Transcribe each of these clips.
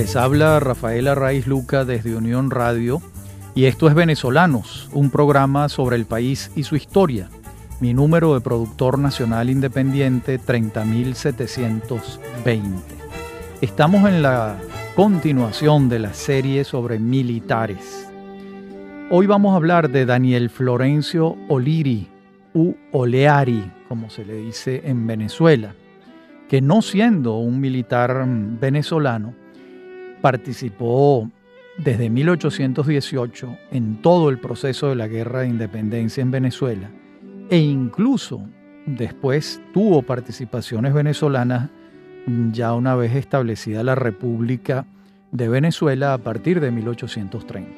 Les habla Rafaela Raiz Luca desde Unión Radio y esto es Venezolanos, un programa sobre el país y su historia. Mi número de productor nacional independiente 30720. Estamos en la continuación de la serie sobre militares. Hoy vamos a hablar de Daniel Florencio Oliri u Oleari, como se le dice en Venezuela, que no siendo un militar venezolano, participó desde 1818 en todo el proceso de la guerra de independencia en Venezuela e incluso después tuvo participaciones venezolanas ya una vez establecida la República de Venezuela a partir de 1830.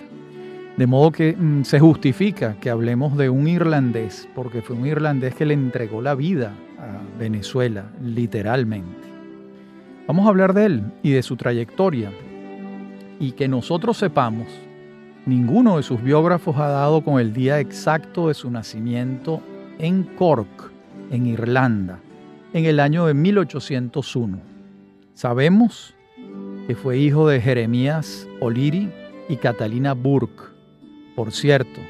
De modo que mm, se justifica que hablemos de un irlandés, porque fue un irlandés que le entregó la vida a Venezuela, literalmente. Vamos a hablar de él y de su trayectoria, y que nosotros sepamos, ninguno de sus biógrafos ha dado con el día exacto de su nacimiento en Cork, en Irlanda, en el año de 1801. Sabemos que fue hijo de Jeremías O'Leary y Catalina Burke. Por cierto,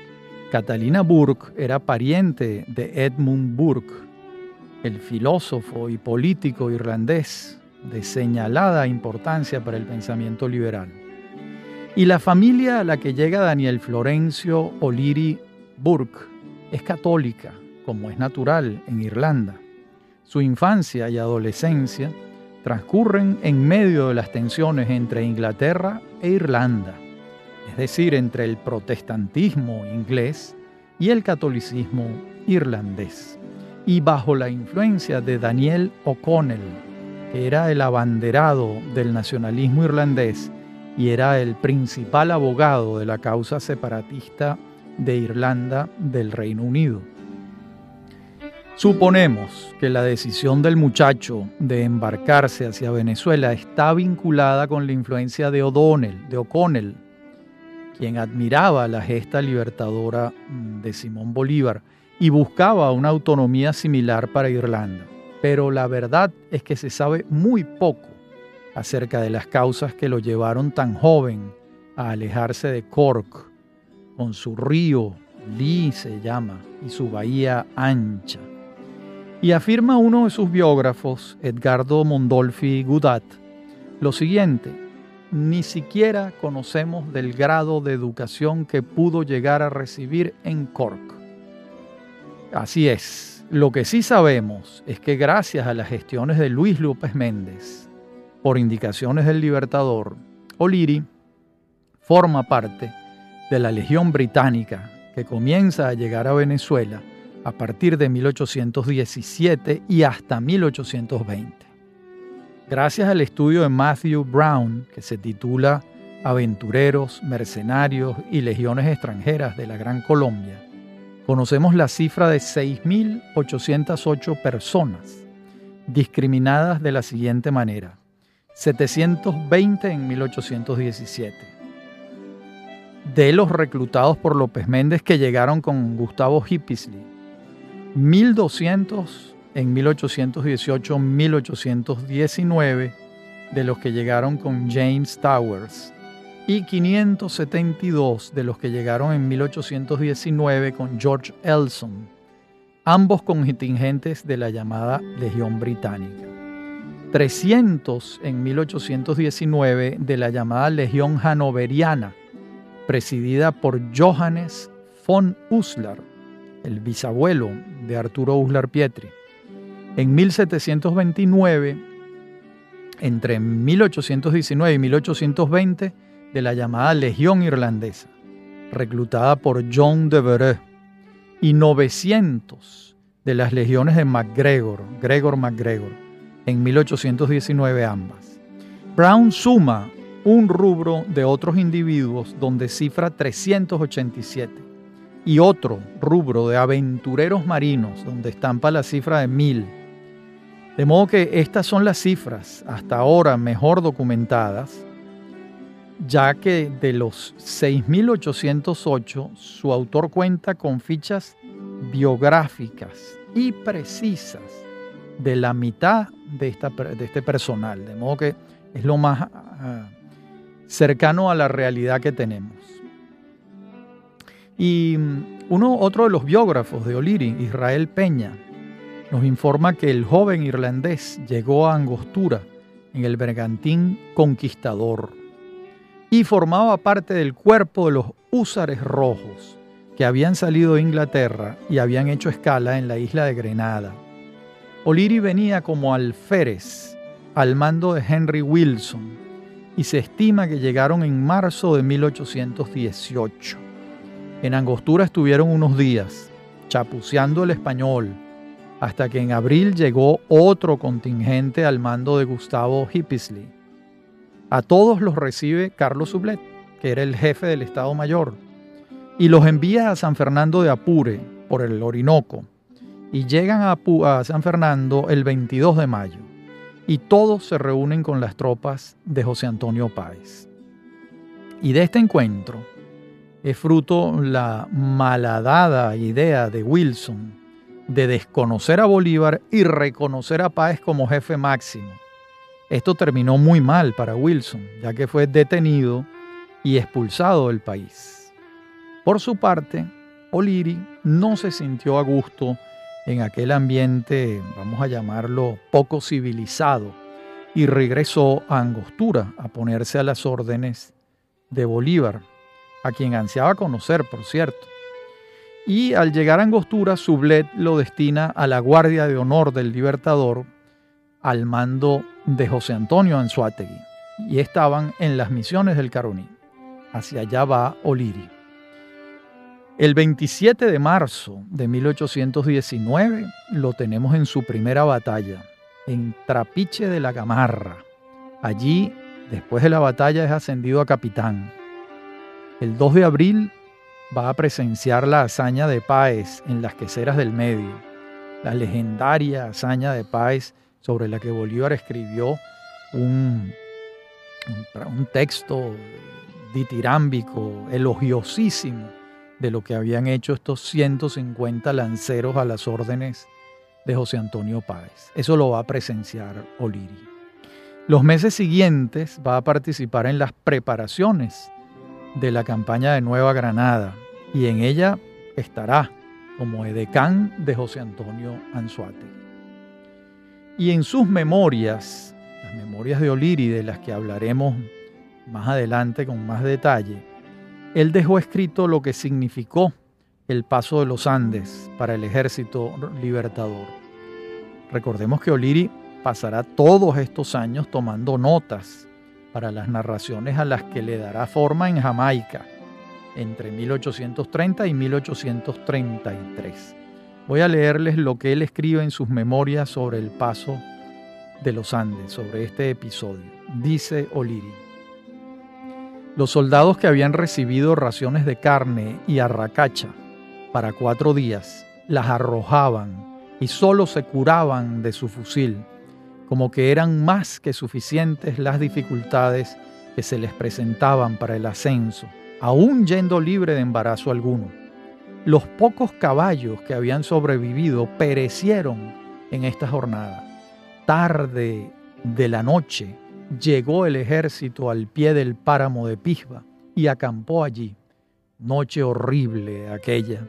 Catalina Burke era pariente de Edmund Burke, el filósofo y político irlandés de señalada importancia para el pensamiento liberal. Y la familia a la que llega Daniel Florencio O'Leary Burke es católica, como es natural en Irlanda. Su infancia y adolescencia transcurren en medio de las tensiones entre Inglaterra e Irlanda, es decir, entre el protestantismo inglés y el catolicismo irlandés, y bajo la influencia de Daniel O'Connell, que era el abanderado del nacionalismo irlandés y era el principal abogado de la causa separatista de Irlanda del Reino Unido. Suponemos que la decisión del muchacho de embarcarse hacia Venezuela está vinculada con la influencia de O'Donnell, de O'Connell, quien admiraba la gesta libertadora de Simón Bolívar y buscaba una autonomía similar para Irlanda. Pero la verdad es que se sabe muy poco acerca de las causas que lo llevaron tan joven a alejarse de Cork, con su río, Lee se llama, y su bahía ancha. Y afirma uno de sus biógrafos, Edgardo Mondolfi Gudat, lo siguiente, ni siquiera conocemos del grado de educación que pudo llegar a recibir en Cork. Así es, lo que sí sabemos es que gracias a las gestiones de Luis López Méndez, por indicaciones del Libertador, O'Leary forma parte de la Legión Británica que comienza a llegar a Venezuela a partir de 1817 y hasta 1820. Gracias al estudio de Matthew Brown, que se titula Aventureros, Mercenarios y Legiones extranjeras de la Gran Colombia, conocemos la cifra de 6.808 personas discriminadas de la siguiente manera. 720 en 1817. De los reclutados por López Méndez que llegaron con Gustavo Hippisley, 1200 en 1818-1819 de los que llegaron con James Towers y 572 de los que llegaron en 1819 con George Elson, ambos contingentes de la llamada Legión Británica. 300 en 1819 de la llamada Legión Hanoveriana, presidida por Johannes von Uslar, el bisabuelo de Arturo Uslar Pietri. En 1729, entre 1819 y 1820, de la llamada Legión Irlandesa, reclutada por John de Vereux, y 900 de las legiones de MacGregor, Gregor MacGregor, en 1819 ambas. Brown suma un rubro de otros individuos donde cifra 387 y otro rubro de aventureros marinos donde estampa la cifra de 1000. De modo que estas son las cifras hasta ahora mejor documentadas, ya que de los 6.808 su autor cuenta con fichas biográficas y precisas de la mitad de, esta, de este personal, de modo que es lo más ah, cercano a la realidad que tenemos. Y mm, uno, otro de los biógrafos de O'Leary, Israel Peña, nos informa que el joven irlandés llegó a Angostura en el bergantín Conquistador y formaba parte del cuerpo de los húsares rojos que habían salido de Inglaterra y habían hecho escala en la isla de Grenada. O'Leary venía como alférez al mando de Henry Wilson y se estima que llegaron en marzo de 1818. En Angostura estuvieron unos días, chapuceando el español, hasta que en abril llegó otro contingente al mando de Gustavo Hippisley. A todos los recibe Carlos Sublet, que era el jefe del Estado Mayor, y los envía a San Fernando de Apure, por el Orinoco, y llegan a, San Fernando el 22 de mayo, y todos se reúnen con las tropas de José Antonio Páez. Y de este encuentro es fruto la malhadada idea de Wilson de desconocer a Bolívar y reconocer a Páez como jefe máximo. Esto terminó muy mal para Wilson, ya que fue detenido y expulsado del país. Por su parte, O'Leary no se sintió a gusto en aquel ambiente, vamos a llamarlo, poco civilizado, y regresó a Angostura a ponerse a las órdenes de Bolívar, a quien ansiaba conocer, por cierto y al llegar a Angostura, Sublet lo destina a la Guardia de Honor del Libertador al mando de José Antonio Anzuategui y estaban en las misiones del Caroní. Hacia allá va Oliri. El 27 de marzo de 1819 lo tenemos en su primera batalla, en Trapiche de la Gamarra. Allí, después de la batalla, es ascendido a capitán. El 2 de abril va a presenciar la hazaña de Páez en las queseras del medio, la legendaria hazaña de Páez sobre la que Bolívar escribió un, un, texto ditirámbico, elogiosísimo de lo que habían hecho estos 150 lanceros a las órdenes de José Antonio Páez. Eso lo va a presenciar Oliri. Los meses siguientes va a participar en las preparaciones de la campaña de Nueva Granada y en ella estará como edecán de José Antonio Anzuate. Y en sus memorias, las memorias de Oliri, de las que hablaremos más adelante con más detalle, él dejó escrito lo que significó el paso de los Andes para el ejército libertador. Recordemos que Oliri pasará todos estos años tomando notas para las narraciones a las que le dará forma en Jamaica entre 1830 y 1833. Voy a leerles lo que él escribe en sus memorias sobre el paso de los Andes, sobre este episodio. Dice Oliri. Los soldados que habían recibido raciones de carne y arracacha para cuatro días las arrojaban y solo se curaban de su fusil, como que eran más que suficientes las dificultades que se les presentaban para el ascenso aún yendo libre de embarazo alguno. Los pocos caballos que habían sobrevivido perecieron en esta jornada. Tarde de la noche llegó el ejército al pie del páramo de Pisba y acampó allí. Noche horrible aquella.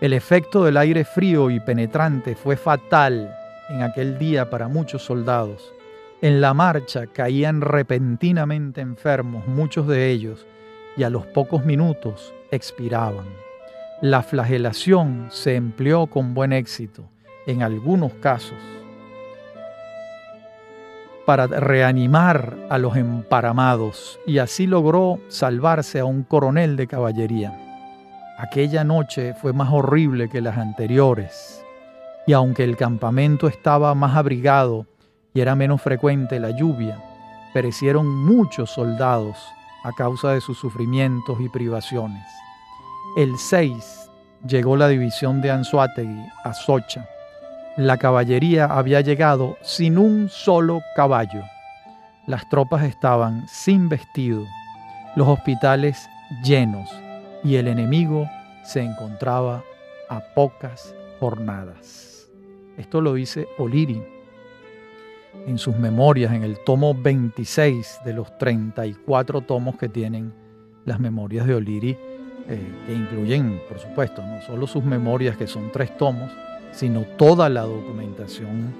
El efecto del aire frío y penetrante fue fatal en aquel día para muchos soldados. En la marcha caían repentinamente enfermos, muchos de ellos, y a los pocos minutos expiraban. La flagelación se empleó con buen éxito en algunos casos para reanimar a los emparamados y así logró salvarse a un coronel de caballería. Aquella noche fue más horrible que las anteriores y aunque el campamento estaba más abrigado y era menos frecuente la lluvia, perecieron muchos soldados a causa de sus sufrimientos y privaciones. El 6 llegó la división de Anzuategui a Socha. La caballería había llegado sin un solo caballo. Las tropas estaban sin vestido, los hospitales llenos y el enemigo se encontraba a pocas jornadas. Esto lo dice Oliri. en sus memorias, en el tomo 26 de los 34 tomos que tienen las memorias de Oliri, eh, que incluyen, por supuesto, no solo sus memorias, que son tres tomos, sino toda la documentación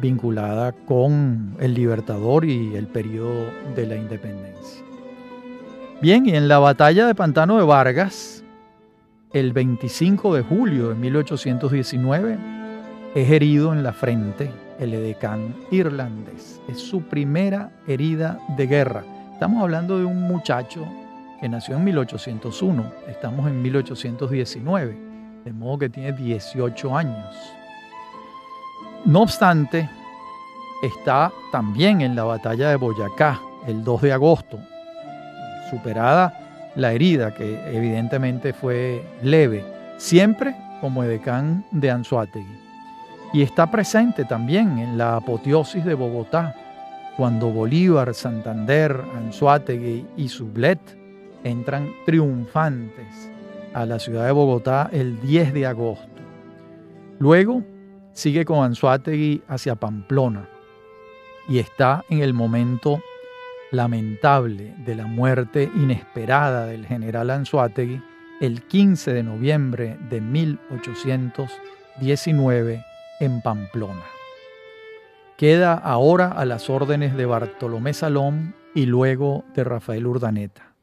vinculada con el Libertador y el periodo de la independencia. Bien, y en la batalla de Pantano de Vargas, el 25 de julio de 1819, es herido en la frente el edecán irlandés. Es su primera herida de guerra. Estamos hablando de un muchacho que nació en 1801, estamos en 1819, de modo que tiene 18 años. No obstante, está también en la batalla de Boyacá, el 2 de agosto, superada la herida, que evidentemente fue leve, siempre como edecán de Anzuategui. Y está presente también en la apoteosis de Bogotá, cuando Bolívar, Santander, Anzuategui y Sublet entran triunfantes a la ciudad de Bogotá el 10 de agosto. Luego sigue con Anzuategui hacia Pamplona y está en el momento lamentable de la muerte inesperada del general Anzuategui el 15 de noviembre de 1819 en Pamplona. Queda ahora a las órdenes de Bartolomé Salón y luego de Rafael Urdaneta,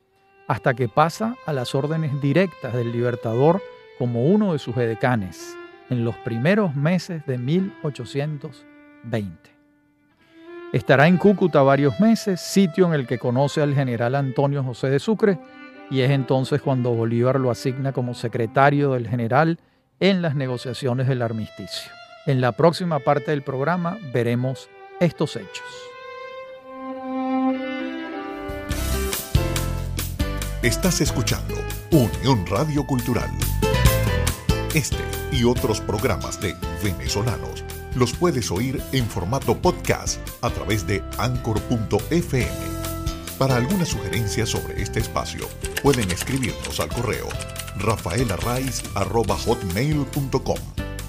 hasta que pasa a las órdenes directas del Libertador como uno de sus edecanes en los primeros meses de 1820. Estará en Cúcuta varios meses, sitio en el que conoce al general Antonio José de Sucre, y es entonces cuando Bolívar lo asigna como secretario del general en las negociaciones del armisticio. En la próxima parte del programa veremos estos hechos. Estás escuchando Unión Radio Cultural. Este y otros programas de venezolanos los puedes oír en formato podcast a través de anchor.fm. Para alguna sugerencia sobre este espacio, pueden escribirnos al correo rafaelarraiz.com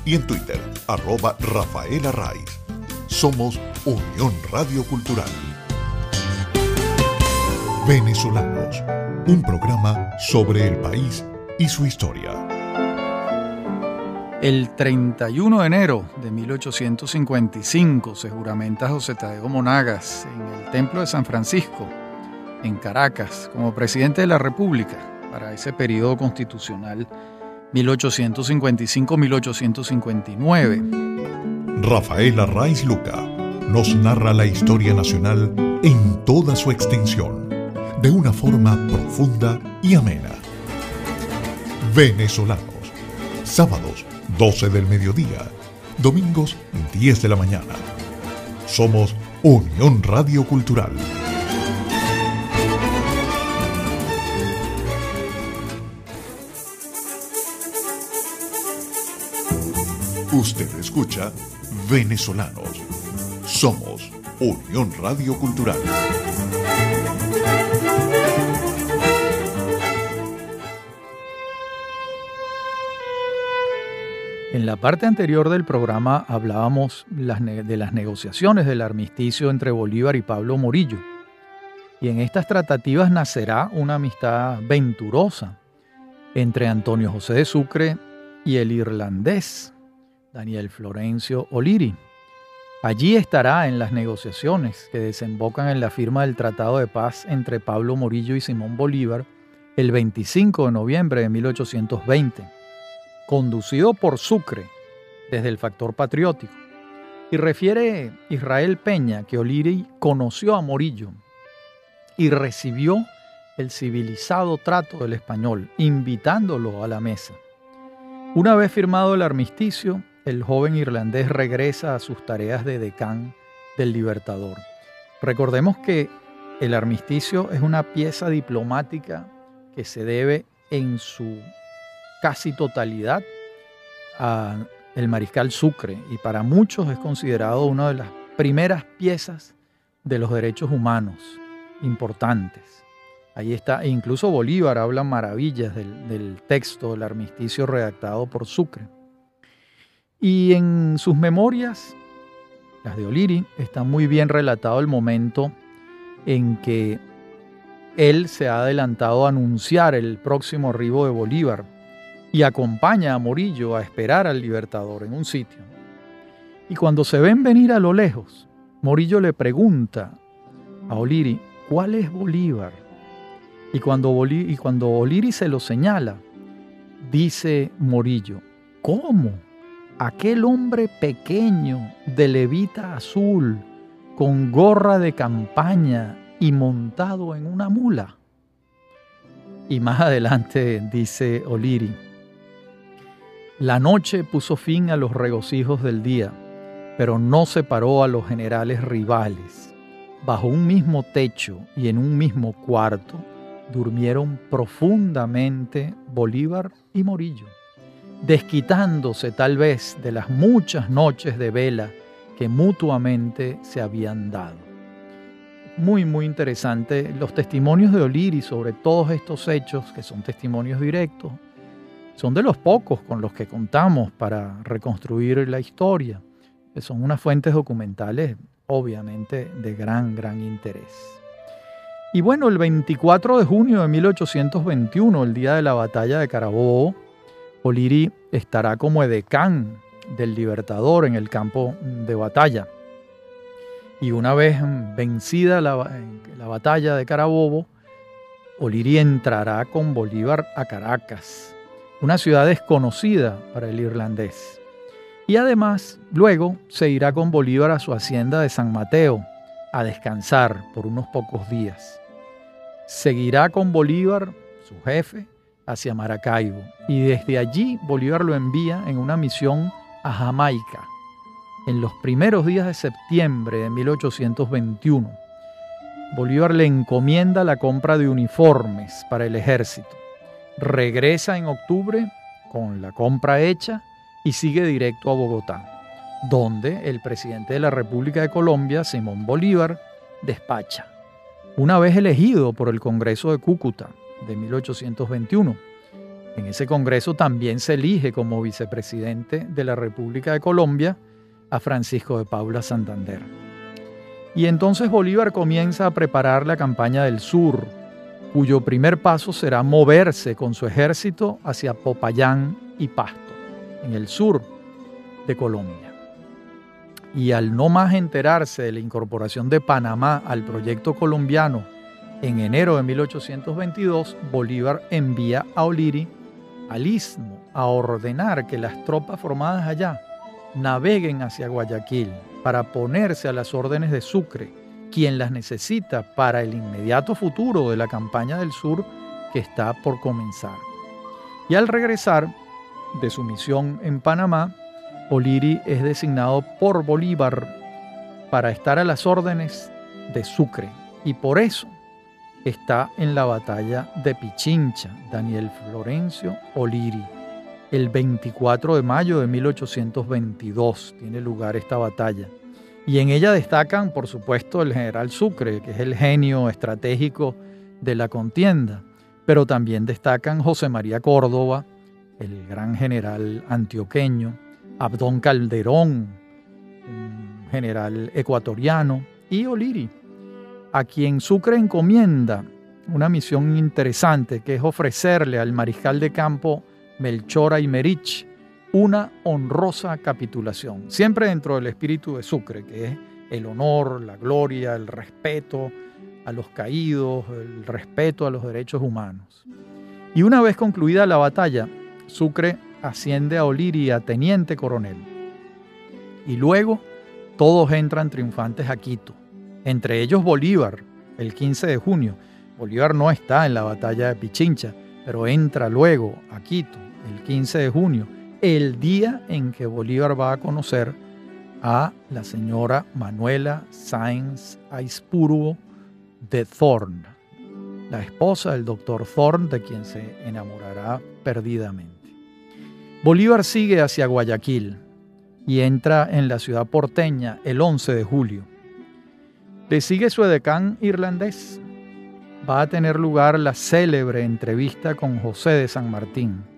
y en Twitter, arroba Rafaela Somos Unión Radio Cultural. Venezolanos, un programa sobre el país y su historia. El 31 de enero de 1855 se juramenta José Tadeo Monagas en el Templo de San Francisco, en Caracas, como presidente de la República para ese periodo constitucional 1855-1859. Rafael Arraiz Luca nos narra la historia nacional en toda su extensión, de una forma profunda y amena. Venezolanos, sábados 12 del mediodía, domingos 10 de la mañana. Somos Unión Radio Cultural. Usted escucha Venezolanos. Somos Unión Radio Cultural. En la parte anterior del programa hablábamos de las negociaciones del armisticio entre Bolívar y Pablo Morillo. Y en estas tratativas nacerá una amistad venturosa entre Antonio José de Sucre y el irlandés Daniel Florencio Oliri. Allí estará en las negociaciones que desembocan en la firma del Tratado de Paz entre Pablo Morillo y Simón Bolívar el 25 de noviembre de 1820, conducido por Sucre desde el factor patriótico. Y refiere Israel Peña que Oliri conoció a Morillo y recibió el civilizado trato del español, invitándolo a la mesa. Una vez firmado el armisticio, el joven irlandés regresa a sus tareas de decán del Libertador. Recordemos que el armisticio es una pieza diplomática que se debe en su casi totalidad el mariscal Sucre y para muchos es considerado una de las primeras piezas de los derechos humanos importantes. Ahí está, e incluso Bolívar habla maravillas del, del texto del armisticio redactado por Sucre. Y en sus memorias las de Oliri, está muy bien relatado el momento en que él se ha adelantado a anunciar el próximo arribo de Bolívar y acompaña a Morillo a esperar al libertador en un sitio. Y cuando se ven venir a lo lejos, Morillo le pregunta a Oliri, ¿cuál es Bolívar? Y cuando, y cuando Oliri se lo señala, dice Morillo, ¿cómo? Aquel hombre pequeño de levita azul, con gorra de campaña y montado en una mula. Y más adelante dice Oliri, la noche puso fin a los regocijos del día, pero no separó a los generales rivales. Bajo un mismo techo y en un mismo cuarto durmieron profundamente Bolívar y Morillo, desquitándose tal vez de las muchas noches de vela que mutuamente se habían dado. Muy, muy interesante los testimonios de Oliri sobre todos estos hechos, que son testimonios directos, son de los pocos con los que contamos para reconstruir la historia. Son unas fuentes documentales obviamente de gran, gran interés. Y bueno, el 24 de junio de 1821, el día de la batalla de Carabobo, Oliri estará como edecán del Libertador en el campo de batalla. Y una vez vencida la, la batalla de Carabobo, Oliri entrará con Bolívar a Caracas una ciudad desconocida para el irlandés. Y además, luego se irá con Bolívar a su hacienda de San Mateo a descansar por unos pocos días. Seguirá con Bolívar, su jefe, hacia Maracaibo y desde allí Bolívar lo envía en una misión a Jamaica en los primeros días de septiembre de 1821. Bolívar le encomienda la compra de uniformes para el ejército regresa en octubre con la compra hecha y sigue directo a Bogotá, donde el presidente de la República de Colombia, Simón Bolívar, despacha, una vez elegido por el Congreso de Cúcuta de 1821. En ese Congreso también se elige como vicepresidente de la República de Colombia a Francisco de Paula Santander. Y entonces Bolívar comienza a preparar la campaña del sur, cuyo primer paso será moverse con su ejército hacia Popayán y Pasto, en el sur de Colombia. Y al no más enterarse de la incorporación de Panamá al proyecto colombiano en enero de 1822, Bolívar envía a Oliri al istmo a ordenar que las tropas formadas allá naveguen hacia Guayaquil para ponerse a las órdenes de Sucre quien las necesita para el inmediato futuro de la campaña del sur que está por comenzar. Y al regresar de su misión en Panamá, Oliri es designado por Bolívar para estar a las órdenes de Sucre y por eso está en la batalla de Pichincha, Daniel Florencio Oliri. El 24 de mayo de 1822 tiene lugar esta batalla. Y en ella destacan, por supuesto, el general Sucre, que es el genio estratégico de la contienda, pero también destacan José María Córdoba, el gran general antioqueño, Abdón Calderón, general ecuatoriano, y Oliri, a quien Sucre encomienda una misión interesante, que es ofrecerle al mariscal de campo Melchor Aymerich una honrosa capitulación, siempre dentro del espíritu de Sucre, que es el honor, la gloria, el respeto a los caídos, el respeto a los derechos humanos. Y una vez concluida la batalla, Sucre asciende a Oliri a teniente coronel. Y luego todos entran triunfantes a Quito, entre ellos Bolívar, el 15 de junio. Bolívar no está en la batalla de Pichincha, pero entra luego a Quito, el 15 de junio, el día en que Bolívar va a conocer a la señora Manuela Sáenz Aispurgo de Thorn, la esposa del doctor Thorn, de quien se enamorará perdidamente. Bolívar sigue hacia Guayaquil y entra en la ciudad porteña el 11 de julio. Le sigue su edecán irlandés. Va a tener lugar la célebre entrevista con José de San Martín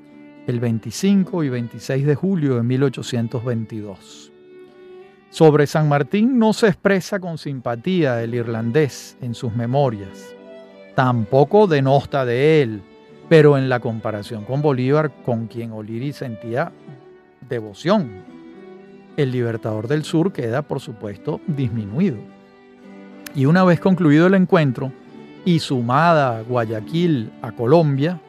el 25 y 26 de julio de 1822. Sobre San Martín no se expresa con simpatía el irlandés en sus memorias. Tampoco denosta de él, pero en la comparación con Bolívar, con quien O'Leary sentía devoción, el libertador del sur queda, por supuesto, disminuido. Y una vez concluido el encuentro y sumada Guayaquil a Colombia,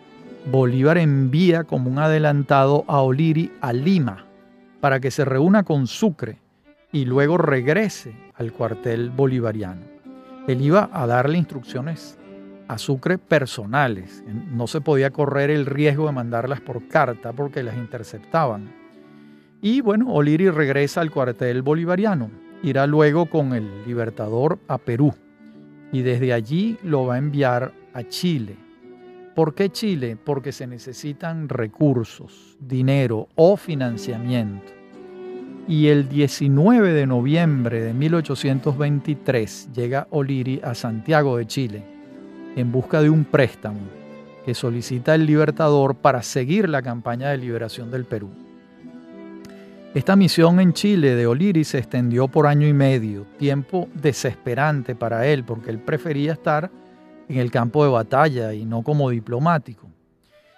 Bolívar envía como un adelantado a O'Leary a Lima para que se reúna con Sucre y luego regrese al cuartel bolivariano. Él iba a darle instrucciones a Sucre personales. No se podía correr el riesgo de mandarlas por carta porque las interceptaban. Y bueno, O'Leary regresa al cuartel bolivariano. Irá luego con el Libertador a Perú y desde allí lo va a enviar a Chile. ¿Por qué Chile? Porque se necesitan recursos, dinero o financiamiento. Y el 19 de noviembre de 1823 llega O'Leary a Santiago de Chile en busca de un préstamo que solicita el Libertador para seguir la campaña de liberación del Perú. Esta misión en Chile de O'Leary se extendió por año y medio, tiempo desesperante para él, porque él prefería estar en el campo de batalla y no como diplomático.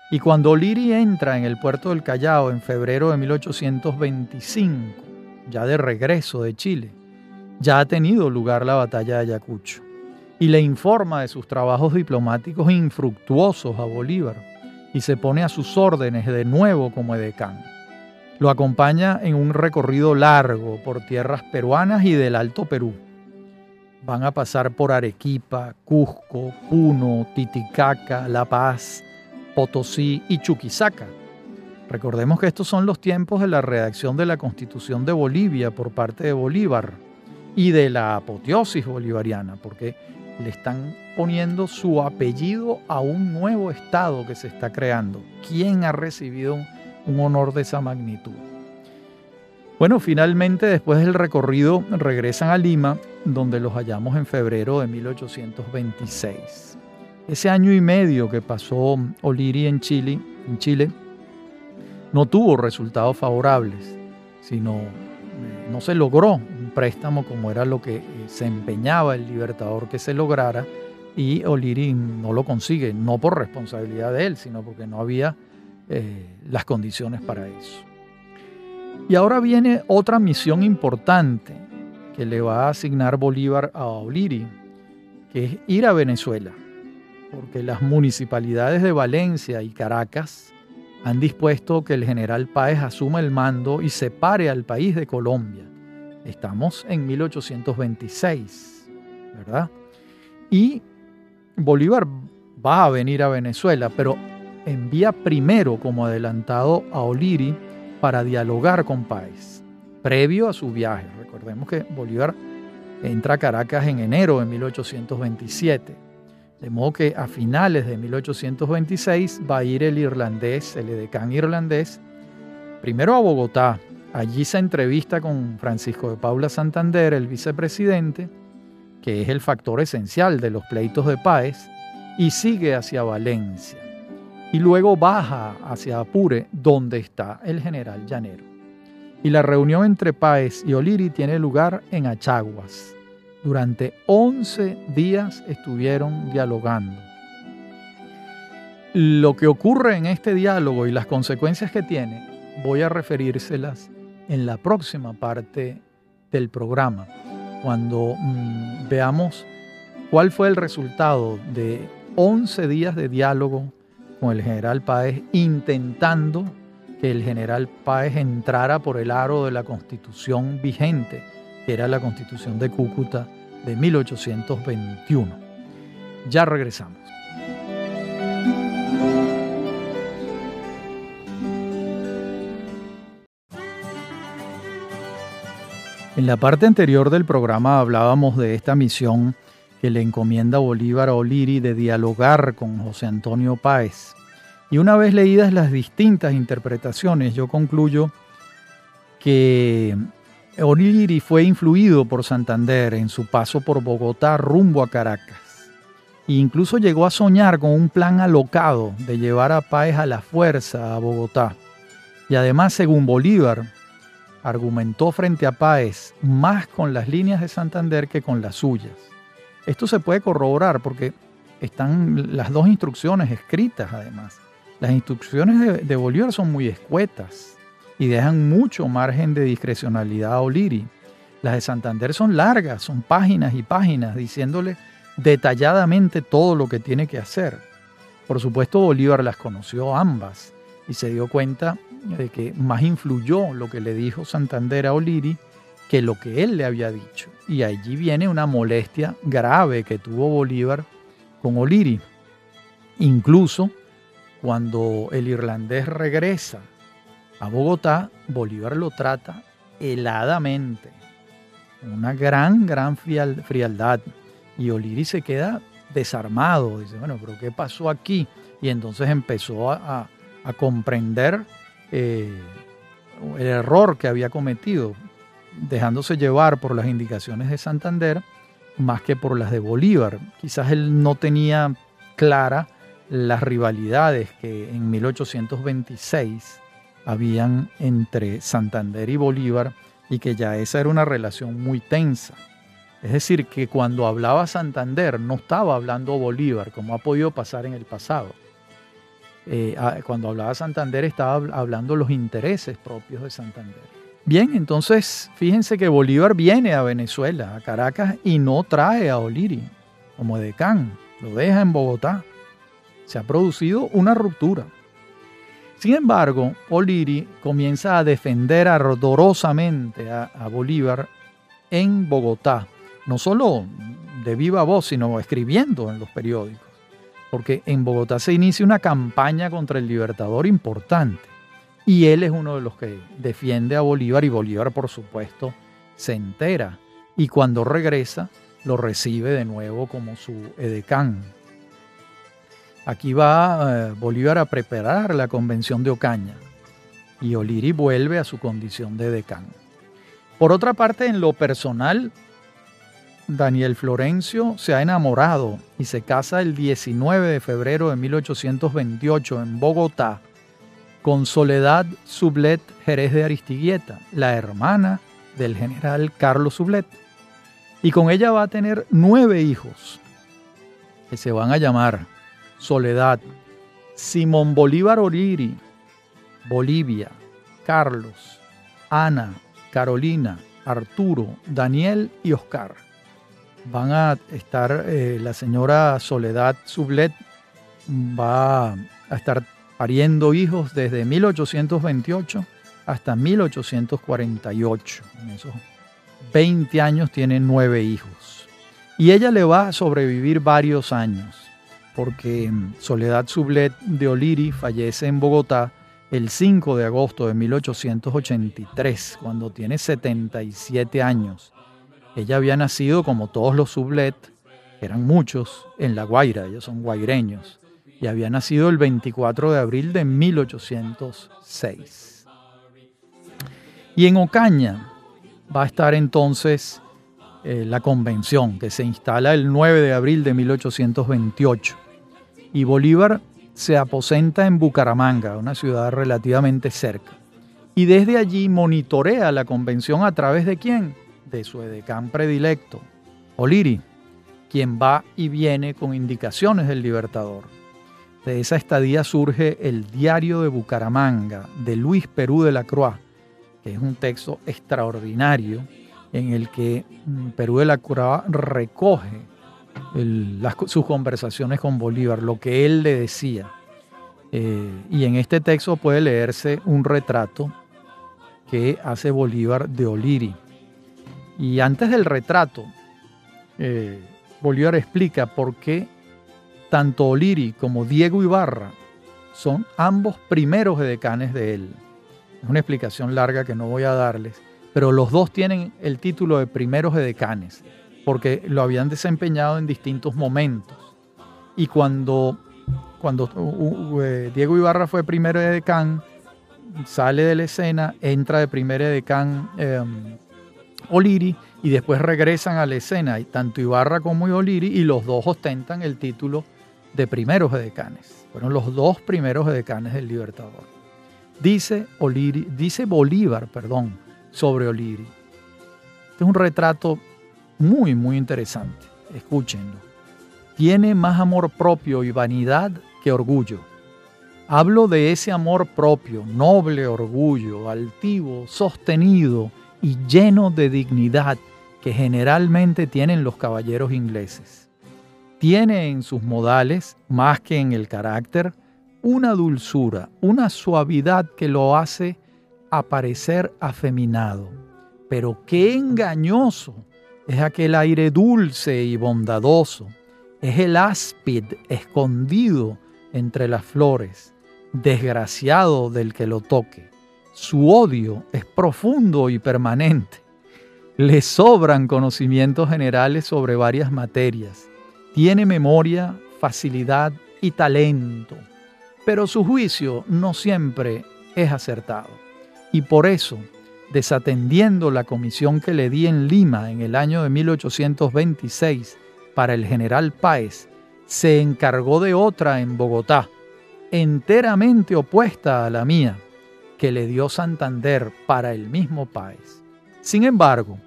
Y cuando O'Leary entra en el puerto del Callao en febrero de 1825, ya de regreso de Chile, ya ha tenido lugar la batalla de Ayacucho y le informa de sus trabajos diplomáticos infructuosos a Bolívar y se pone a sus órdenes de nuevo como edecán. Lo acompaña en un recorrido largo por tierras peruanas y del Alto Perú. Van a pasar por Arequipa, Cusco, Puno, Titicaca, La Paz, Potosí y Chuquisaca. Recordemos que estos son los tiempos de la redacción de la Constitución de Bolivia por parte de Bolívar y de la apoteosis bolivariana, porque le están poniendo su apellido a un nuevo Estado que se está creando. ¿Quién ha recibido un honor de esa magnitud. Bueno, finalmente después del recorrido regresan a Lima, donde los hallamos en febrero de 1826. Ese año y medio que pasó O'Leary en Chile, en Chile no tuvo resultados favorables, sino eh, no se logró un préstamo como era lo que eh, se empeñaba el libertador que se lograra y O'Leary no lo consigue, no por responsabilidad de él, sino porque no había eh, las condiciones para eso. Y ahora viene otra misión importante que le va a asignar Bolívar a O'Leary, que es ir a Venezuela, porque las municipalidades de Valencia y Caracas han dispuesto que el general Páez asuma el mando y separe al país de Colombia. Estamos en 1826, ¿verdad? Y Bolívar va a venir a Venezuela, pero envía primero como adelantado a O'Leary para dialogar con Páez, previo a su viaje. Recordemos que Bolívar entra a Caracas en enero de 1827, de modo que a finales de 1826 va a ir el irlandés, el edecán irlandés, primero a Bogotá. Allí se entrevista con Francisco de Paula Santander, el vicepresidente, que es el factor esencial de los pleitos de Páez, y sigue hacia Valencia y luego baja hacia Apure, donde está el general Llanero. Y la reunión entre Páez y Oliri tiene lugar en Achaguas. Durante 11 días estuvieron dialogando. Lo que ocurre en este diálogo y las consecuencias que tiene, voy a referírselas en la próxima parte del programa, cuando mm, veamos cuál fue el resultado de 11 días de diálogo con el general Páez intentando que el general Páez entrara por el aro de la constitución vigente, que era la constitución de Cúcuta de 1821. Ya regresamos. En la parte anterior del programa hablábamos de esta misión que le encomienda Bolívar a Oliri de dialogar con José Antonio Páez. Y una vez leídas las distintas interpretaciones, yo concluyo que Oliri fue influido por Santander en su paso por Bogotá rumbo a Caracas. E incluso llegó a soñar con un plan alocado de llevar a Páez a la fuerza a Bogotá. Y además, según Bolívar, argumentó frente a Páez más con las líneas de Santander que con las suyas. Esto se puede corroborar porque están las dos instrucciones escritas además. Las instrucciones de, Bolívar son muy escuetas y dejan mucho margen de discrecionalidad a Oliri. Las de Santander son largas, son páginas y páginas diciéndole detalladamente todo lo que tiene que hacer. Por supuesto, Bolívar las conoció ambas y se dio cuenta de que más influyó lo que le dijo Santander a Oliri que lo que él le había dicho. Y allí viene una molestia grave que tuvo Bolívar con Oliri. Incluso cuando el irlandés regresa a Bogotá, Bolívar lo trata heladamente. Una gran, gran frialdad. Y Oliri se queda desarmado. Dice, bueno, pero ¿qué pasó aquí? Y entonces empezó a, comprender eh, el error que había cometido, dejándose llevar por las indicaciones de Santander más que por las de Bolívar. Quizás él no tenía clara las rivalidades que en 1826 habían entre Santander y Bolívar y que ya esa era una relación muy tensa. Es decir, que cuando hablaba Santander no estaba hablando Bolívar, como ha podido pasar en el pasado. Eh, cuando hablaba Santander estaba hablando los intereses propios de Santander. Bien, entonces fíjense que Bolívar viene a Venezuela, a Caracas, y no trae a Oliri como decán, lo deja en Bogotá. Se ha producido una ruptura. Sin embargo, Oliri comienza a defender ardorosamente a Bolívar en Bogotá, no solo de viva voz, sino escribiendo en los periódicos, porque en Bogotá se inicia una campaña contra el libertador importante, y él es uno de los que defiende a Bolívar, y Bolívar, por supuesto, se entera, y cuando regresa, lo recibe de nuevo como su edecán. Aquí va eh, Bolívar a preparar la convención de Ocaña, y Oliri vuelve a su condición de decán. Por otra parte, en lo personal, Daniel Florencio se ha enamorado y se casa el 19 de febrero de 1828 en Bogotá con Soledad Sublet Jerez de Aristiguieta, la hermana del general Carlos Sublet. Y con ella va a tener nueve hijos que se van a llamar Soledad, Simón Bolívar Oriri, Bolivia, Carlos, Ana, Carolina, Arturo, Daniel y Oscar van a estar, eh, la señora Soledad Sublet va a estar pariendo hijos desde 1828 hasta 1848. En esos 20 años tiene nueve hijos. Y ella le va a sobrevivir varios años, porque Soledad Sublet de Oliri fallece en Bogotá el 5 de agosto de 1883, cuando tiene 77 años. Ella había nacido como todos los sublet, eran muchos, en La Guaira, ellos son guaireños, y había nacido el 24 de abril de 1806. Y en Ocaña va a estar entonces eh, la convención que se instala el 9 de abril de 1828. Y Bolívar se aposenta en Bucaramanga, una ciudad relativamente cerca. Y desde allí monitorea la convención a través de quién? de su edecán predilecto, Oliri, quien va y viene con indicaciones del Libertador. De esa estadía surge el Diario de Bucaramanga de Luis Perú de la Croix, que es un texto extraordinario en el que mm, Perú de la Croix recoge sus conversaciones con Bolívar, lo que él le decía. Eh, y en este texto puede leerse un retrato que hace Bolívar de Oliri. Y antes del retrato, eh, Bolívar explica por qué tanto Oliri como Diego Ibarra son ambos primeros edecanes de él. Es una explicación larga que no voy a darles, pero los dos tienen el título de primeros edecanes, porque lo habían desempeñado en distintos momentos. Y cuando, cuando uh, uh, eh, Diego Ibarra fue primer edecán, sale de la escena, entra de primer edecán em, Oliri y después regresan a la escena, y tanto Ibarra como Oliri, y los dos ostentan el título de primeros edecanes. Fueron los dos primeros edecanes del Libertador. Dice, Oliri, dice Bolívar, perdón, sobre Oliri. Este es un retrato muy, muy interesante. Escúchenlo. Tiene más amor propio y vanidad que orgullo. Hablo de ese amor propio, noble orgullo, altivo, sostenido y lleno de dignidad que generalmente tienen los caballeros ingleses. Tiene en sus modales, más que en el carácter, una dulzura, una suavidad que lo hace aparecer afeminado. Pero qué engañoso es aquel aire dulce y bondadoso, es el áspid escondido entre las flores, desgraciado del que lo toque. Su odio es profundo y permanente. Le sobran conocimientos generales sobre varias materias. Tiene memoria, facilidad y talento pero su juicio no siempre es acertado. Y por eso, desatendiendo la comisión que le di en Lima en el año de 1826 para el general Páez, se encargó de otra en Bogotá, enteramente opuesta a la mía, que le dio Santander para el mismo Páez. Sin embargo,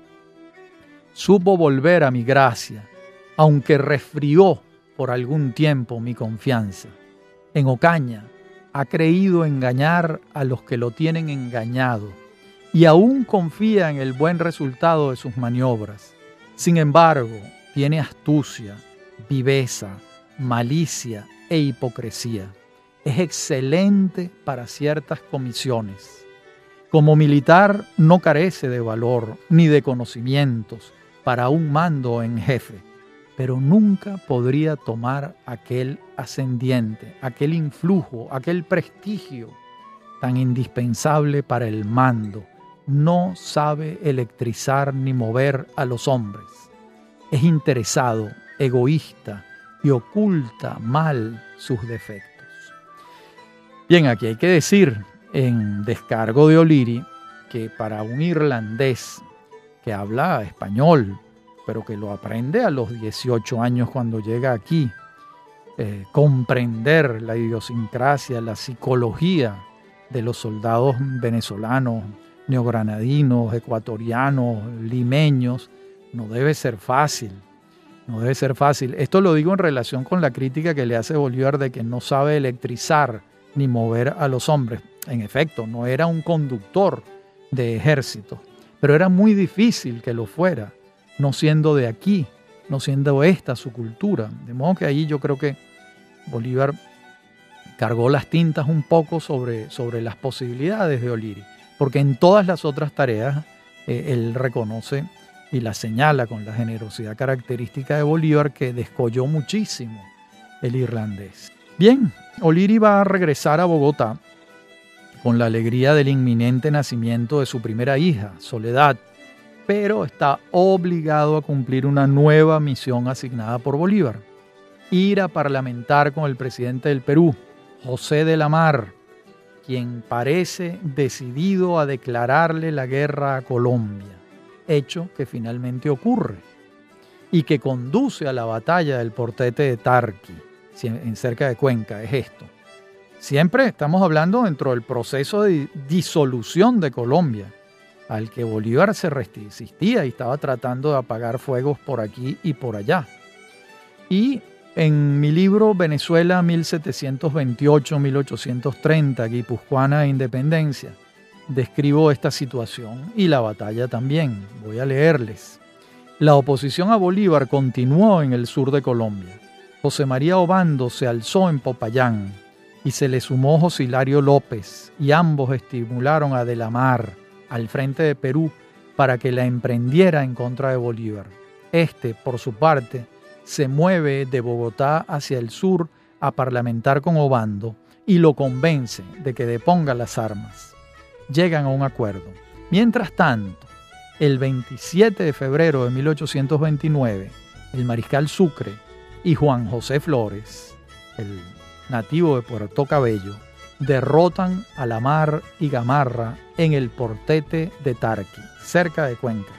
supo volver a mi gracia, aunque resfrió por algún tiempo mi confianza en Ocaña ha creído engañar a los que lo tienen engañado y aún confía en el buen resultado de sus maniobras. Sin embargo, tiene astucia, viveza, malicia e hipocresía. Es excelente para ciertas comisiones. Como militar no carece de valor ni de conocimientos para un mando en jefe pero nunca podría tomar aquel ascendiente, aquel influjo, aquel prestigio tan indispensable para el mando. No sabe electrizar ni mover a los hombres. Es interesado, egoísta y oculta mal sus defectos. Bien, aquí hay que decir en descargo de O'Leary que para un irlandés que habla español, pero que lo aprende a los 18 años cuando llega aquí. Eh, comprender la idiosincrasia, la psicología de los soldados venezolanos, neogranadinos, ecuatorianos, limeños, no debe ser fácil. No debe ser fácil. Esto lo digo en relación con la crítica que le hace Bolívar de que no sabe electrizar ni mover a los hombres. En efecto, no era un conductor de ejército, pero era muy difícil que lo fuera no siendo de aquí, no siendo esta su cultura. De modo que ahí yo creo que Bolívar cargó las tintas un poco sobre, sobre las posibilidades de Oliri, porque en todas las otras tareas eh, él reconoce y la señala con la generosidad característica de Bolívar que descolló muchísimo el irlandés. Bien, Oliri va a regresar a Bogotá con la alegría del inminente nacimiento de su primera hija, Soledad, pero está obligado a cumplir una nueva misión asignada por Bolívar, ir a parlamentar con el presidente del Perú, José de la Mar, quien parece decidido a declararle la guerra a Colombia, hecho que finalmente ocurre y que conduce a la batalla del portete de Tarqui, en cerca de Cuenca, es esto. Siempre estamos hablando dentro del proceso de disolución de Colombia, al que Bolívar se resistía y estaba tratando de apagar fuegos por aquí y por allá. Y en mi libro Venezuela 1728-1830, Guipuzcoana e Independencia, describo esta situación y la batalla también. Voy a leerles. La oposición a Bolívar continuó en el sur de Colombia. José María Obando se alzó en Popayán y se le sumó José Hilario López y ambos estimularon a De la Mar al frente de Perú para que la emprendiera en contra de Bolívar. Este, por su parte, se mueve de Bogotá hacia el sur a parlamentar con Obando y lo convence de que deponga las armas. Llegan a un acuerdo. Mientras tanto, el 27 de febrero de 1829, el mariscal Sucre y Juan José Flores, el nativo de Puerto Cabello, derrotan a la mar y Gamarra en el portete de Tarqui, cerca de Cuenca.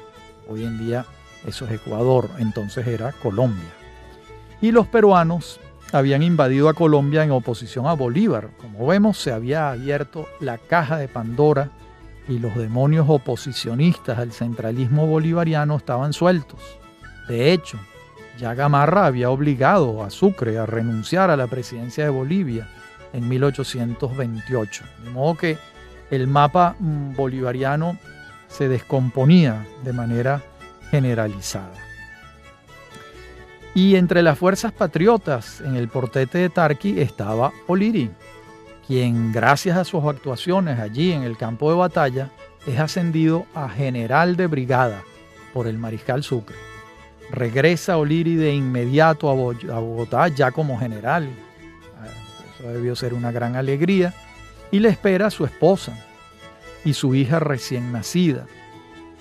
Hoy en día eso es Ecuador, entonces era Colombia. Y los peruanos habían invadido a Colombia en oposición a Bolívar. Como vemos, se había abierto la caja de Pandora y los demonios oposicionistas al centralismo bolivariano estaban sueltos. De hecho, ya Gamarra había obligado a Sucre a renunciar a la presidencia de Bolivia en 1828. De modo que el mapa mm, bolivariano se descomponía de manera generalizada. Y entre las fuerzas patriotas en el portete de Tarqui estaba Oliri, quien gracias a sus actuaciones allí en el campo de batalla es ascendido a general de brigada por el mariscal Sucre. Regresa Oliri de inmediato a Bogotá ya como general. Eso debió ser una gran alegría. Y le espera a su esposa y su hija recién nacida.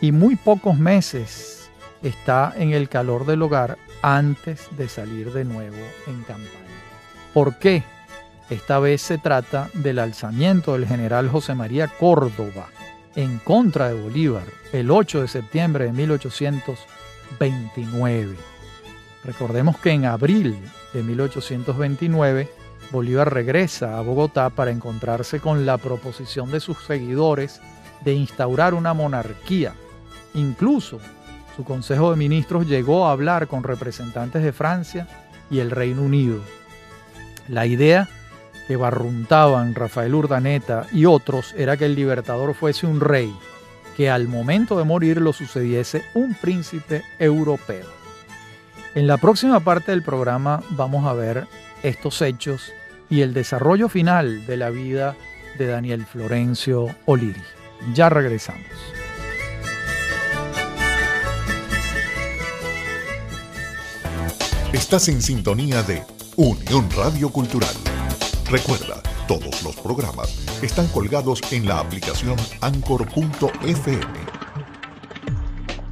Y muy pocos meses está en el calor del hogar antes de salir de nuevo en campaña. ¿Por qué? Esta vez se trata del alzamiento del general José María Córdoba en contra de Bolívar el 8 de septiembre de 1829. Recordemos que en abril de 1829 Bolívar regresa a Bogotá para encontrarse con la proposición de sus seguidores de instaurar una monarquía. Incluso su Consejo de Ministros llegó a hablar con representantes de Francia y el Reino Unido. La idea que barruntaban Rafael Urdaneta y otros era que el libertador fuese un rey, que al momento de morir lo sucediese un príncipe europeo. En la próxima parte del programa vamos a ver estos hechos y el desarrollo final de la vida de Daniel Florencio Oliri. Ya regresamos. Estás en sintonía de Unión Radio Cultural. Recuerda, todos los programas están colgados en la aplicación anchor.fm.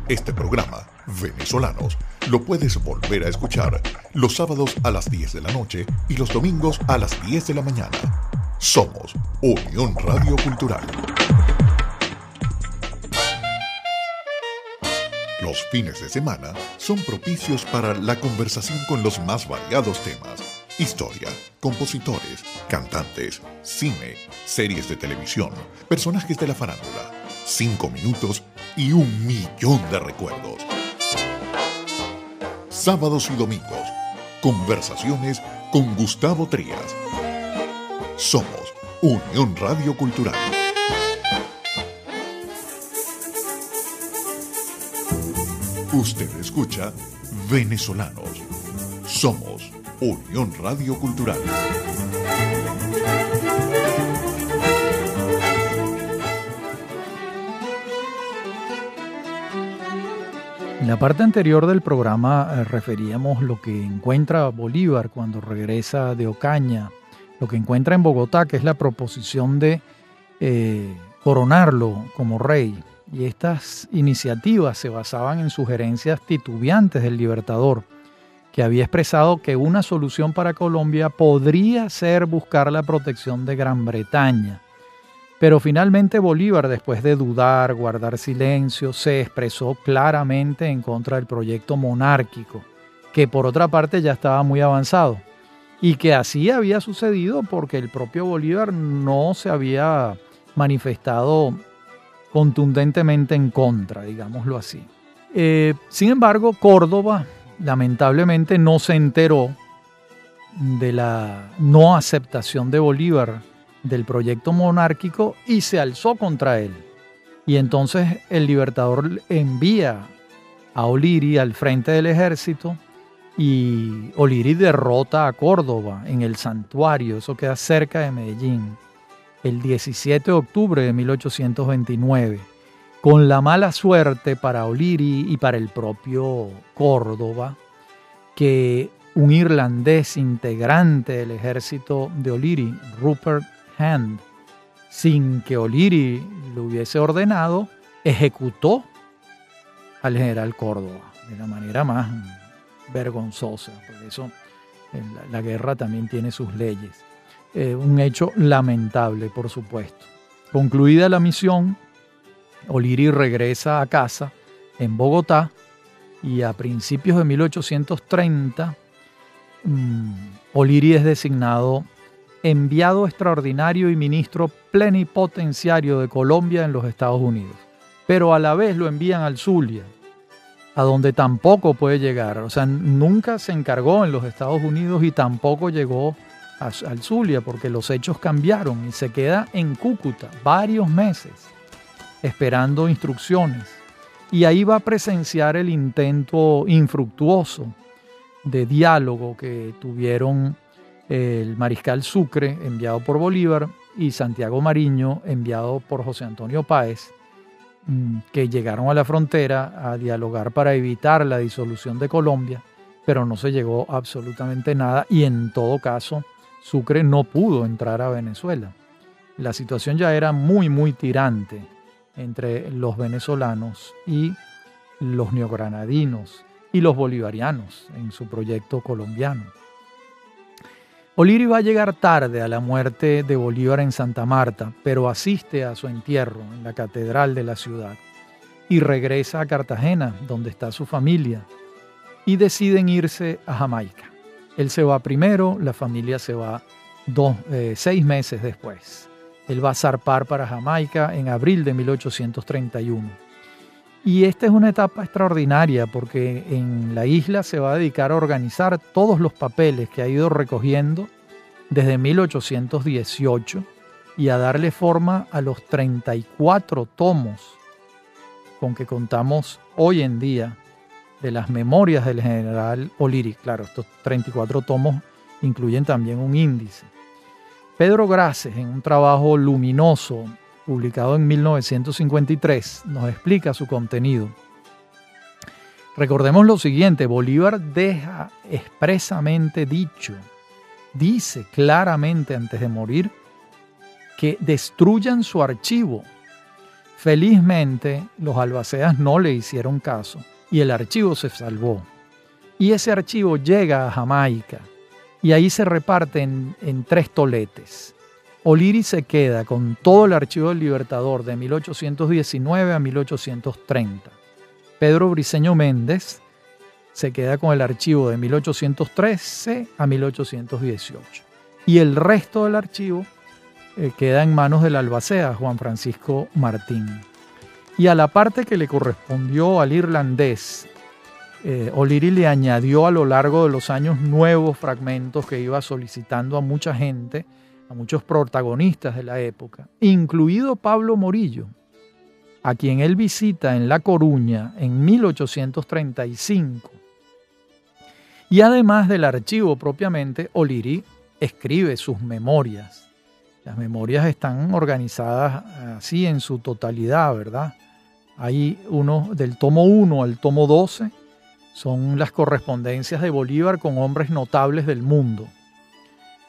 Este programa, Venezolanos, lo puedes volver a escuchar los sábados a las 10 de la noche y los domingos a las 10 de la mañana. Somos Unión Radio Cultural. Los fines de semana son propicios para la conversación con los más variados temas. Historia, compositores, cantantes, cine, series de televisión, personajes de la farándula, cinco minutos y un millón de recuerdos. Sábados y domingos, conversaciones con Gustavo Trías. Somos Unión Radio Cultural. Usted escucha Venezolanos. Somos Unión Radio Cultural. En la parte anterior del programa eh, referíamos lo que encuentra Bolívar cuando regresa de Ocaña, lo que encuentra en Bogotá, que es la proposición de eh, coronarlo como rey y estas iniciativas se basaban en sugerencias titubeantes del libertador, que había expresado que una solución para Colombia podría ser buscar la protección de Gran Bretaña. Pero finalmente Bolívar, después de dudar, guardar silencio, se expresó claramente en contra del proyecto monárquico, que por otra parte ya estaba muy avanzado, y que así había sucedido porque el propio Bolívar no se había manifestado contundentemente en contra, digámoslo así. Eh, sin embargo, Córdoba lamentablemente no se enteró de la no aceptación de Bolívar del proyecto monárquico y se alzó contra él. Y entonces el libertador envía a Oliri al frente del ejército y Oliri derrota a Córdoba en el santuario, eso queda cerca de Medellín el 17 de octubre de 1829, con la mala suerte para Oliri y para el propio Córdoba, que un irlandés integrante del ejército de Oliri, Rupert Hand, sin que Oliri lo hubiese ordenado, ejecutó al general Córdoba de la manera más vergonzosa. Por eso la guerra también tiene sus leyes. Eh, un hecho lamentable, por supuesto. Concluida la misión, Oliri regresa a casa en Bogotá y a principios de 1830 mm, Oliri es designado enviado extraordinario y ministro plenipotenciario de Colombia en los Estados Unidos. Pero a la vez lo envían al Zulia, a donde tampoco puede llegar. O sea, nunca se encargó en los Estados Unidos y tampoco llegó al Zulia porque los hechos cambiaron y se queda en Cúcuta varios meses esperando instrucciones. Y ahí va a presenciar el intento infructuoso de diálogo que tuvieron el mariscal Sucre, enviado por Bolívar, y Santiago Mariño, enviado por José Antonio Páez, mm, que llegaron a la frontera a dialogar para evitar la disolución de Colombia, pero no se llegó absolutamente nada y en todo caso Sucre no pudo entrar a Venezuela. La situación ya era muy, muy tirante entre los venezolanos y los neogranadinos y los bolivarianos en su proyecto colombiano. Oliri va a llegar tarde a la muerte de Bolívar en Santa Marta, pero asiste a su entierro en la catedral de la ciudad y regresa a Cartagena, donde está su familia, y deciden irse a Jamaica. Él se va primero, la familia se va dos, eh, seis meses después. Él va a zarpar para Jamaica en abril de 1831. Y esta es una etapa extraordinaria porque en la isla se va a dedicar a organizar todos los papeles que ha ido recogiendo desde 1818 y a darle forma a los 34 tomos con que contamos hoy en día de las memorias del general O'Leary. Claro, estos 34 tomos incluyen también un índice. Pedro Graces, en un trabajo luminoso publicado en 1953, nos explica su contenido. Recordemos lo siguiente, Bolívar deja expresamente dicho, dice claramente antes de morir, que destruyan su archivo. Felizmente los albaceas no le hicieron caso y el archivo se salvó. Y ese archivo llega a Jamaica y ahí se reparten en tres toletes. Oliri se queda con todo el archivo del Libertador de 1819 a 1830. Pedro Briceño Méndez se queda con el archivo de 1813 a 1818. Y el resto del archivo eh, queda en manos del albacea Juan Francisco Martín. Y a la parte que le correspondió al irlandés eh, O'Leary le añadió a lo largo de los años nuevos fragmentos que iba solicitando a mucha gente, a muchos protagonistas de la época, incluido Pablo Morillo, a quien él visita en La Coruña en 1835. Y además del archivo propiamente, O'Leary escribe sus memorias. Las memorias están organizadas así en su totalidad, ¿verdad? Hay uno del tomo 1 al tomo 12 son las correspondencias de Bolívar con hombres notables del mundo.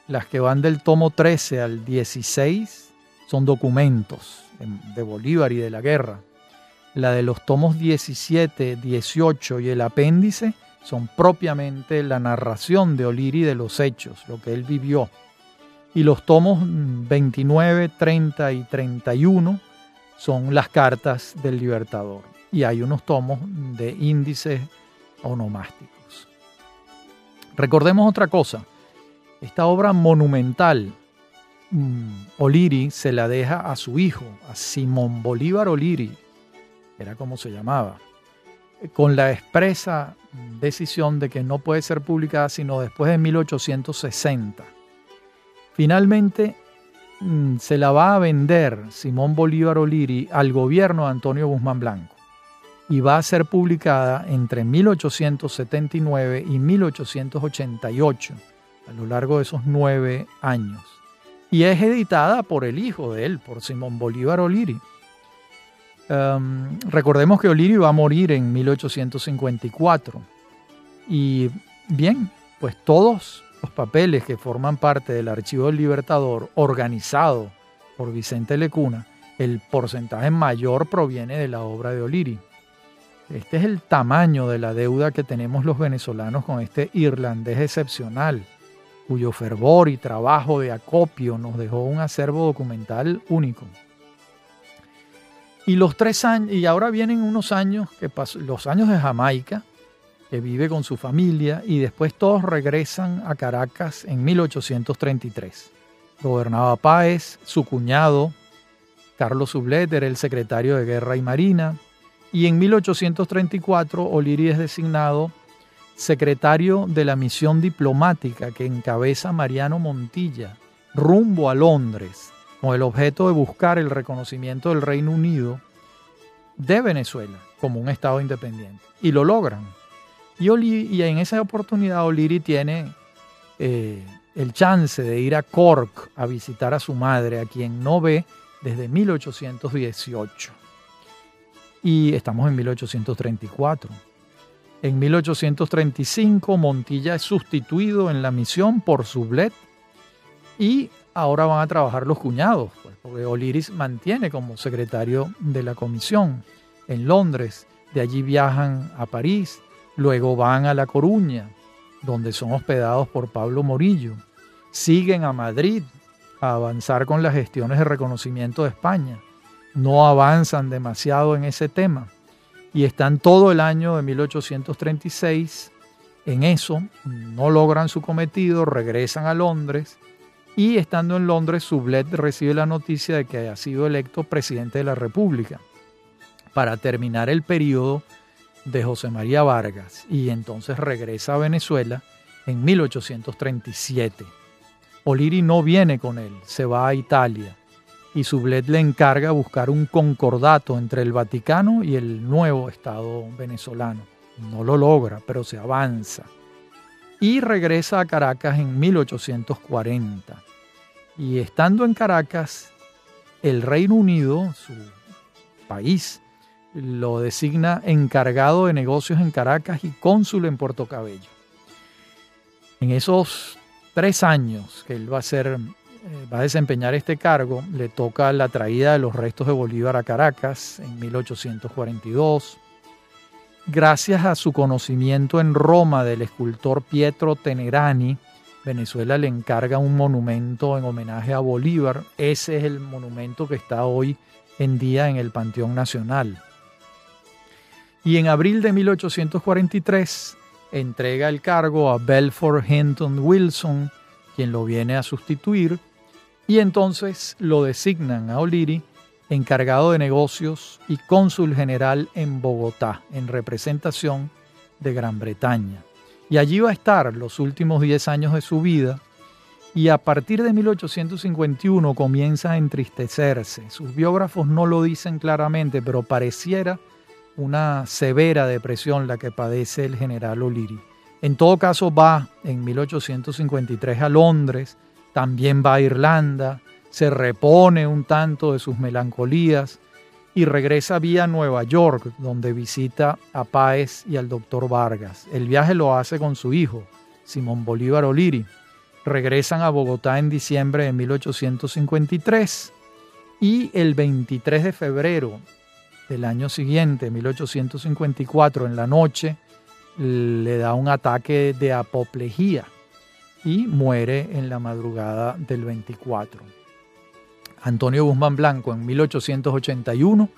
Las que van del tomo 13 al 16 son documentos de Bolívar y de la guerra. La de los tomos 17, 18 y el apéndice son propiamente la narración de Oliri de los hechos, lo que él vivió. Y los tomos 29, 30 y 31 son las cartas del libertador. Y hay unos tomos de índices onomásticos. Recordemos otra cosa, esta obra monumental, mm, Oliri se la deja a su hijo, a Simón Bolívar Oliri, era como se llamaba, con la expresa decisión de que no puede ser publicada sino después de 1860. Finalmente se la va a vender Simón Bolívar Oliri al gobierno de Antonio Guzmán Blanco y va a ser publicada entre 1879 y 1888, a lo largo de esos nueve años. Y es editada por el hijo de él, por Simón Bolívar O'Leary. Em, recordemos que O'Leary va a morir en 1854. Y bien, pues todos los papeles que forman parte del Archivo del Libertador, organizado por Vicente Lecuna, el porcentaje mayor proviene de la obra de O'Leary. Este es el tamaño de la deuda que tenemos los venezolanos con este irlandés excepcional, cuyo fervor y trabajo de acopio nos dejó un acervo documental único. Y los tres años, y ahora vienen unos años que los años de Jamaica, que vive con su familia, y después todos regresan a Caracas en 1833. gobernaba Páez, su cuñado, Carlos Sublet, era el secretario de Guerra y Marina, y en 1834 O'Leary es designado secretario de la misión diplomática que encabeza Mariano Montilla rumbo a Londres con el objeto de buscar el reconocimiento del Reino Unido de Venezuela como un Estado independiente. Y lo logran. Y, en esa oportunidad O'Leary tiene eh, el chance de ir a Cork a visitar a su madre, a quien no ve desde 1818. Y estamos en 1834. En 1835 Montilla es sustituido en la misión por Sublet y ahora van a trabajar los cuñados, pues, porque Oliris mantiene como secretario de la comisión en Londres, de allí viajan a París, luego van a La Coruña, donde son hospedados por Pablo Morillo, siguen a Madrid a avanzar con las gestiones de reconocimiento de España, no avanzan demasiado en ese tema. Y están todo el año de 1836 en eso, no logran su cometido, regresan a Londres. Y estando en Londres, Sublet recibe la noticia de que ha sido electo presidente de la República. Para terminar el periodo de José María Vargas y entonces regresa a Venezuela en 1837. Oliri no viene con él, se va a Italia y Sublet le encarga buscar un concordato entre el Vaticano y el nuevo Estado venezolano. No lo logra, pero se avanza. Y regresa a Caracas en 1840. Y estando en Caracas, el Reino Unido, su país, lo designa encargado de negocios en Caracas y cónsul en Puerto Cabello. En esos tres años que él va a ser eh, va a desempeñar este cargo, le toca la traída de los restos de Bolívar a Caracas en 1842. Gracias a su conocimiento en Roma del escultor Pietro Tenerani, Venezuela le encarga un monumento en homenaje a Bolívar. Ese es el monumento que está hoy en día en el Panteón Nacional. Y en abril de 1843 entrega el cargo a Belfort Hinton Wilson, quien lo viene a sustituir, y entonces lo designan a O'Leary encargado de negocios y cónsul general en Bogotá, en representación de Gran Bretaña. Y allí va a estar los últimos 10 años de su vida y a partir de 1851 comienza a entristecerse. Sus biógrafos no lo dicen claramente, pero pareciera una severa depresión la que padece el general O'Leary. En todo caso va en 1853 a Londres, también va a Irlanda, se repone un tanto de sus melancolías y regresa vía Nueva York, donde visita a Páez y al doctor Vargas. El viaje lo hace con su hijo, Simón Bolívar O'Leary. Regresan a Bogotá en diciembre de 1853 y el 23 de febrero del año siguiente, 1854, en la noche, le da un ataque de apoplejía y muere en la madrugada del 24. Antonio Guzmán Blanco en 1881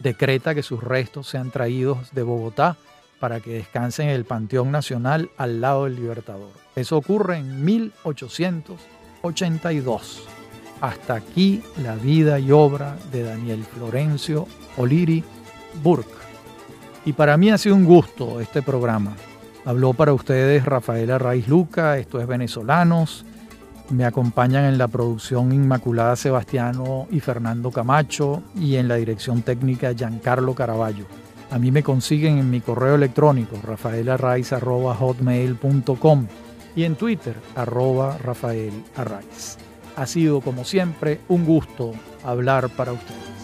decreta que sus restos sean traídos de Bogotá para que descansen en el Panteón Nacional al lado del Libertador. Eso ocurre en 1882. Hasta aquí la vida y obra de Daniel Florencio Oliri Burke. Y para mí ha sido un gusto este programa. Habló para ustedes Rafaela Raiz Luca, esto es Venezolanos. Me acompañan en la producción Inmaculada Sebastiano y Fernando Camacho y en la dirección técnica Giancarlo Caraballo. A mí me consiguen en mi correo electrónico rafaelarraiz.hotmail.com y en Twitter arroba Rafael Ha sido como siempre un gusto hablar para ustedes.